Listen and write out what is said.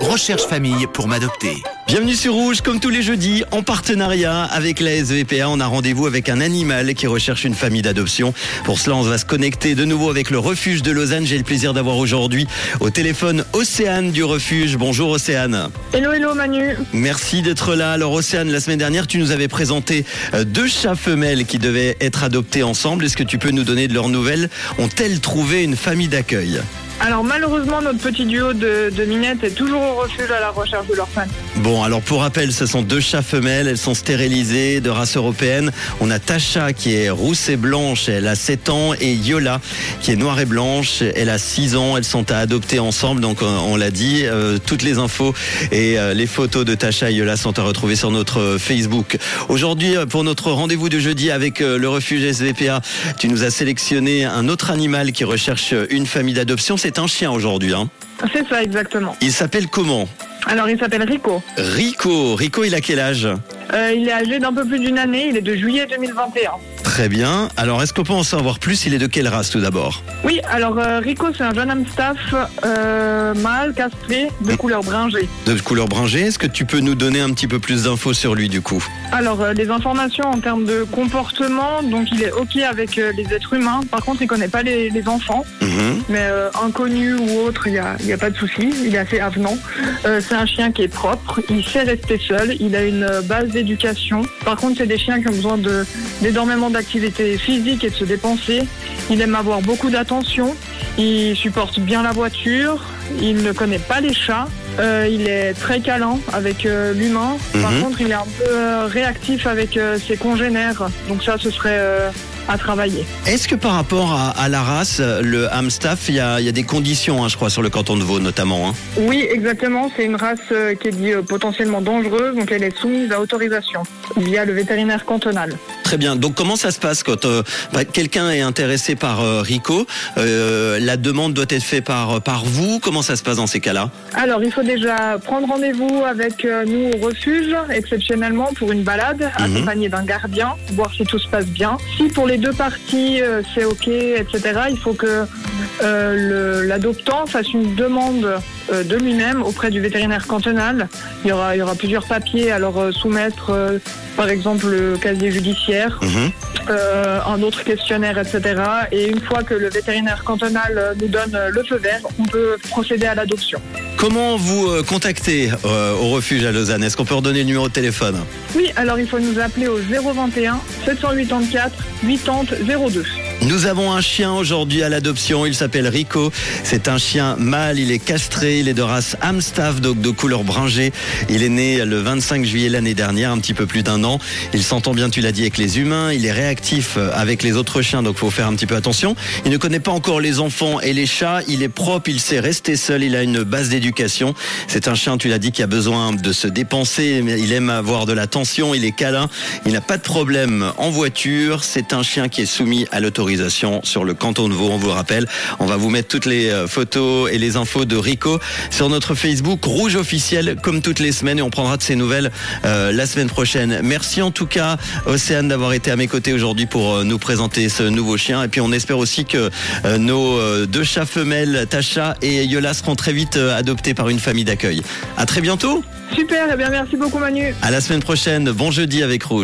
Recherche famille pour m'adopter. Bienvenue sur Rouge, comme tous les jeudis, en partenariat avec la SVPA. On a rendez-vous avec un animal qui recherche une famille d'adoption. Pour cela, on va se connecter de nouveau avec le refuge de Lausanne. J'ai le plaisir d'avoir aujourd'hui au téléphone Océane du refuge. Bonjour Océane. Hello, hello Manu. Merci d'être là. Alors Océane, la semaine dernière, tu nous avais présenté euh, deux chats femelles qui devaient être adoptés ensemble. Est-ce que tu peux nous donner de leurs nouvelles? Ont-elles trouvé une famille d'accueil? Alors malheureusement, notre petit duo de, de minettes est toujours au refuge à la recherche de leur fan. Bon, alors pour rappel, ce sont deux chats femelles, elles sont stérilisées, de race européenne. On a Tasha qui est rousse et blanche, elle a 7 ans, et Yola qui est noire et blanche, elle a 6 ans. Elles sont à adopter ensemble, donc on l'a dit. Euh, toutes les infos et euh, les photos de Tasha et Yola sont à retrouver sur notre euh, Facebook. Aujourd'hui, pour notre rendez-vous de jeudi avec le refuge SVPA, tu nous as sélectionné un autre animal qui recherche une famille d'adoption. C'est un chien aujourd'hui. Hein. C'est ça exactement. Il s'appelle comment? Alors il s'appelle Rico. Rico. Rico, il a quel âge? Euh, il est âgé d'un peu plus d'une année, il est de juillet 2021. Très bien. Alors, est-ce qu'on peut en savoir plus? Il est de quelle race tout d'abord? Oui, alors euh, Rico c'est un jeune Amstaff euh, mâle, castré, de couleur bringée. De couleur bringée. Est-ce que tu peux nous donner un petit peu plus d'infos sur lui du coup? Alors euh, les informations en termes de comportement, donc il est ok avec euh, les êtres humains, par contre il connaît pas les, les enfants, Mhm. mais inconnu ou autre, il n'y a, y a pas de souci, il est assez avenant. C'est un chien qui est propre, il sait rester seul, il a une base d'éducation. Par contre c'est des chiens qui ont besoin de- d'activité physique et de se dépenser. Il aime avoir beaucoup d'attention, il supporte bien la voiture, il ne connaît pas les chats. Euh, il est très câlin avec euh, l'humain. Par Mhm. contre, il est un peu euh, réactif avec ses congénères. Donc ça, ce serait à travailler. Est-ce que par rapport à, à la race, le Amstaff, il y a, il y a des conditions, hein, je crois, sur le canton de Vaud notamment. hein? Oui, exactement. C'est une race qui est dit potentiellement dangereuse, donc elle est soumise à autorisation via le vétérinaire cantonal. Très bien. Donc, comment ça se passe quand euh, bah, quelqu'un est intéressé par euh, Rico Euh, La demande doit être faite par, par vous Comment ça se passe dans ces cas-là? Alors, il faut déjà prendre rendez-vous avec nous au refuge, exceptionnellement pour une balade, Mhm. accompagné d'un gardien, voir si tout se passe bien. Si pour les deux parties c'est ok, etc., il faut que euh, l'adoptant fasse une demande euh, de lui-même auprès du vétérinaire cantonal. Il y aura, il y aura plusieurs papiers à leur euh, soumettre, par exemple le casier judiciaire, Mhm. un autre questionnaire, etc. Et une fois que le vétérinaire cantonal nous donne le feu vert, on peut procéder à l'adoption. Comment vous euh, contacter euh, au refuge à Lausanne? Est-ce qu'on peut redonner le numéro de téléphone? Oui, alors il faut nous appeler au 021 784 80 02. Nous avons un chien aujourd'hui à l'adoption, il s'appelle Rico. C'est un chien mâle, il est castré, il est de race Amstaff, donc de couleur bringée. Il est né le 25 juillet l'année dernière, un petit peu plus d'un an. Il s'entend bien, tu l'as dit, avec les humains. Il est réactif euh, avec les autres chiens, donc faut faire un petit peu attention. Il ne connaît pas encore les enfants et les chats. Il est propre, il sait rester seul, il a une base d'éducation. C'est un chien, tu l'as dit, qui a besoin de se dépenser. Il aime avoir de l'attention, il est câlin. Il n'a pas de problème en voiture. C'est un chien qui est soumis à l'autorisation sur le canton de Vaud, on vous le rappelle. On va vous mettre toutes les euh, photos et les infos de Rico sur notre Facebook Rouge officiel, comme toutes les semaines, et on prendra de ses nouvelles euh, la semaine prochaine. Merci en tout cas, Océane, d'avoir été à mes côtés aujourd'hui pour euh, nous présenter ce nouveau chien. Et puis on espère aussi que nos deux chats femelles, Tasha et Yola, seront très vite euh, par une famille d'accueil. À très bientôt. Super, et bien merci beaucoup Manu. À la semaine prochaine. Bon jeudi avec Rouge.